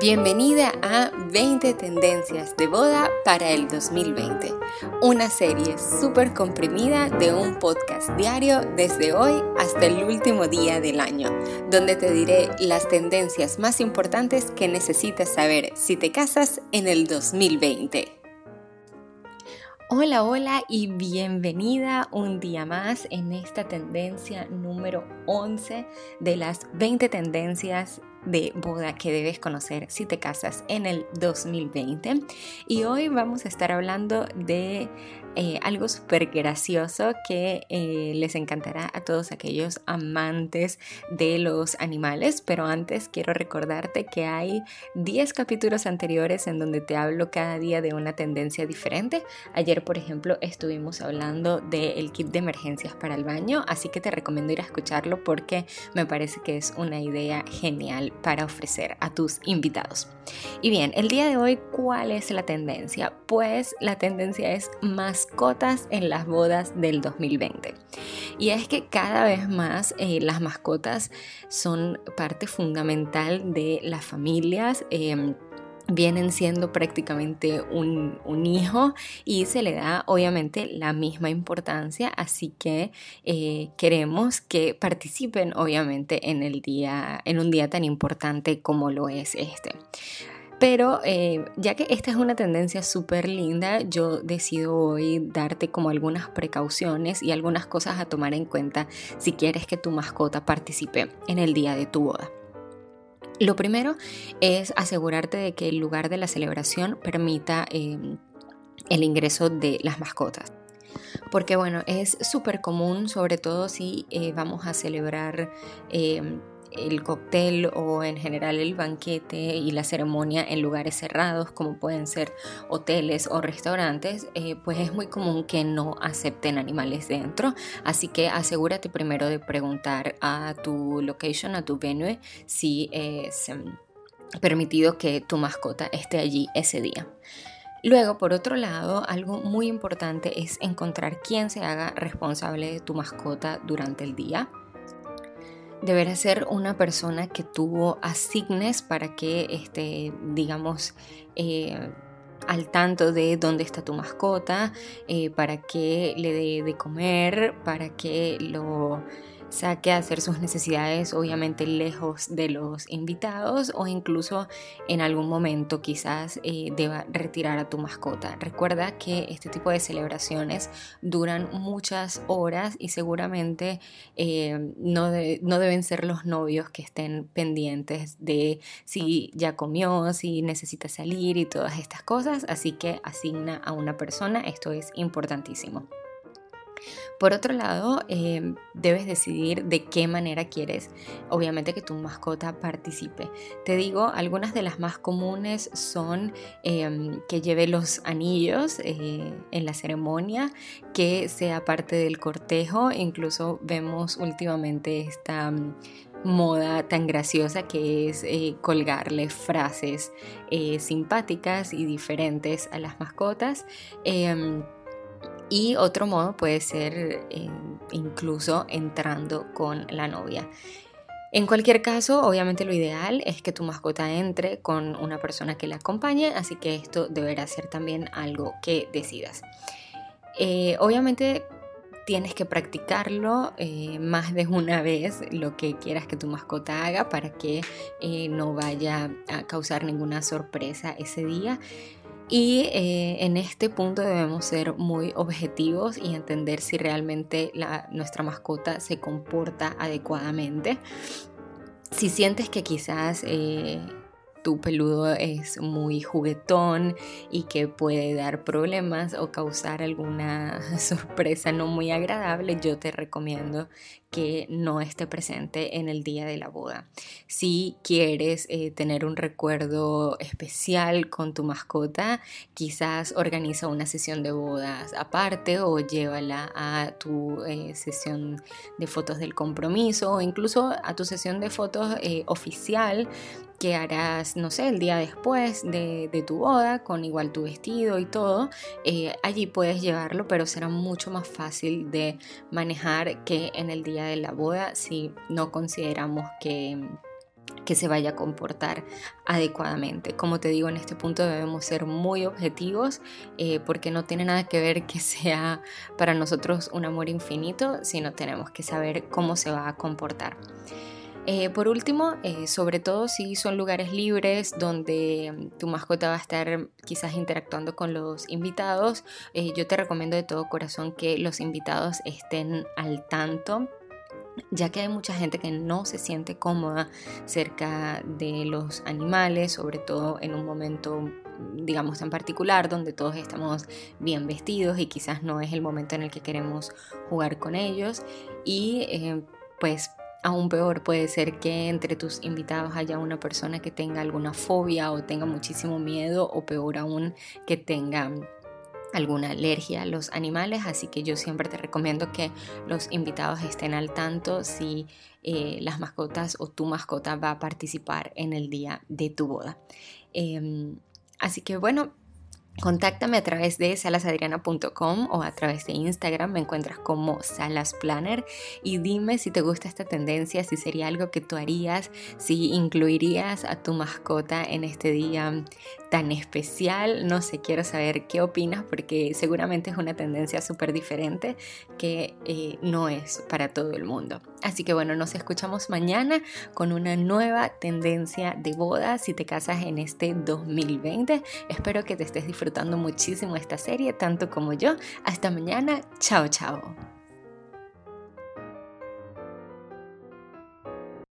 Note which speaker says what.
Speaker 1: Bienvenida a 20 tendencias de boda para el 2020, una serie súper comprimida de un podcast diario desde hoy hasta el último día del año, donde te diré las tendencias más importantes que necesitas saber si te casas en el 2020. Hola, hola y bienvenida un día más en esta tendencia número 11 de las 20 tendencias de boda que debes conocer si te casas en el 2020. Y hoy vamos a estar hablando de eh, algo súper gracioso que eh, les encantará a todos aquellos amantes de los animales. Pero antes quiero recordarte que hay 10 capítulos anteriores en donde te hablo cada día de una tendencia diferente. Ayer, por ejemplo, estuvimos hablando del kit de emergencias para el baño, así que te recomiendo ir a escucharlo porque me parece que es una idea genial para ofrecer a tus invitados. Y bien, el día de hoy, ¿cuál es la tendencia? Pues la tendencia es mascotas en las bodas del 2020. Y es que cada vez más eh, las mascotas son parte fundamental de las familias. Em, vienen siendo prácticamente un, hijo y se le da obviamente la misma importancia, así que eh, queremos que participen obviamente en el día, en un día tan importante como lo es este. Pero eh, ya que esta es una tendencia súper linda, yo decido hoy darte como algunas precauciones y algunas cosas a tomar en cuenta si quieres que tu mascota participe en el día de tu boda. Lo primero es asegurarte de que el lugar de la celebración permita em, el ingreso de las mascotas. Porque bueno, es súper común, sobre todo si eh, vamos a celebrar em, el cóctel o en general el banquete y la ceremonia en lugares cerrados como pueden ser hoteles o restaurantes, eh, pues es muy común que no acepten animales dentro. Así que asegúrate primero de preguntar a tu location, a tu venue, si es em, permitido que tu mascota esté allí ese día. Luego, por otro lado, algo muy importante es encontrar quién se haga responsable de tu mascota durante el día deberá ser una persona que tuvo asignes para que, este, digamos, eh, al tanto de dónde está tu mascota, eh, para que le dé de comer, para que lo saque a hacer sus necesidades obviamente lejos de los invitados o incluso en algún momento quizás eh, deba retirar a tu mascota. Recuerda que este tipo de celebraciones duran muchas horas y seguramente eh, no, no deben ser los novios que estén pendientes de si ya comió, si necesita salir y todas estas cosas, así que asigna a una persona, esto es importantísimo. Por otro lado, em, debes decidir de qué manera quieres, obviamente, que tu mascota participe. Te digo, algunas de las más comunes son em, que lleve los anillos eh, en la ceremonia, que sea parte del cortejo, incluso vemos últimamente esta mm, moda tan graciosa que es eh, colgarle frases eh, simpáticas y diferentes a las mascotas. Em, y otro modo puede ser eh, incluso entrando con la novia. En cualquier caso, obviamente lo ideal es que tu mascota entre con una persona que la acompañe, así que esto deberá ser también algo que decidas. Eh, obviamente tienes que practicarlo eh, más de una vez lo que quieras que tu mascota haga para que no vaya a causar ninguna sorpresa ese día. Y eh, en este punto debemos ser muy objetivos y entender si realmente nuestra mascota se comporta adecuadamente. Si sientes que quizás eh, tu peludo es muy juguetón y que puede dar problemas o causar alguna sorpresa no muy agradable, yo te recomiendo que no esté presente en el día de la boda. Si quieres eh, tener un recuerdo especial con tu mascota, quizás organiza una sesión de bodas aparte o llévala a tu eh, sesión de fotos del compromiso o incluso a tu sesión de fotos eh, oficial que harás, no sé, el día después de, tu boda, con igual tu vestido y todo, allí puedes llevarlo, pero será mucho más fácil de manejar que en el día de la boda si no consideramos que que se vaya a comportar adecuadamente. Como te digo, en este punto debemos ser muy objetivos eh, porque no tiene nada que ver que sea para nosotros un amor infinito, sino tenemos que saber cómo se va a comportar. Eh, por último, eh, sobre todo si son lugares libres donde mm, tu mascota va a estar quizás interactuando con los invitados, yo te recomiendo de todo corazón que los invitados estén al tanto ya que hay mucha gente que no se siente cómoda cerca de los animales, sobre todo en un momento digamos tan particular donde todos estamos bien vestidos y quizás no es el momento en el que queremos jugar con ellos. Y eh, pues aún peor puede ser que entre tus invitados haya una persona que tenga alguna fobia o tenga muchísimo miedo o peor aún que tenga alguna alergia a los animales, así que yo siempre te recomiendo que los invitados estén al tanto si eh, las mascotas o tu mascota va a participar en el día de tu boda. Em, así que bueno, Contáctame a través de salasadriana.com o a través de Instagram, me encuentras como Salas Planner y dime si te gusta esta tendencia, si sería algo que tú harías, si incluirías a tu mascota en este día tan especial. No sé, quiero saber qué opinas porque seguramente es una tendencia súper diferente que eh, no es para todo el mundo. Así que bueno, nos escuchamos mañana con una nueva tendencia de boda si te casas en este 2020. Espero que te estés disfrutando muchísimo esta serie, tanto como yo. Hasta mañana. Chao, chao.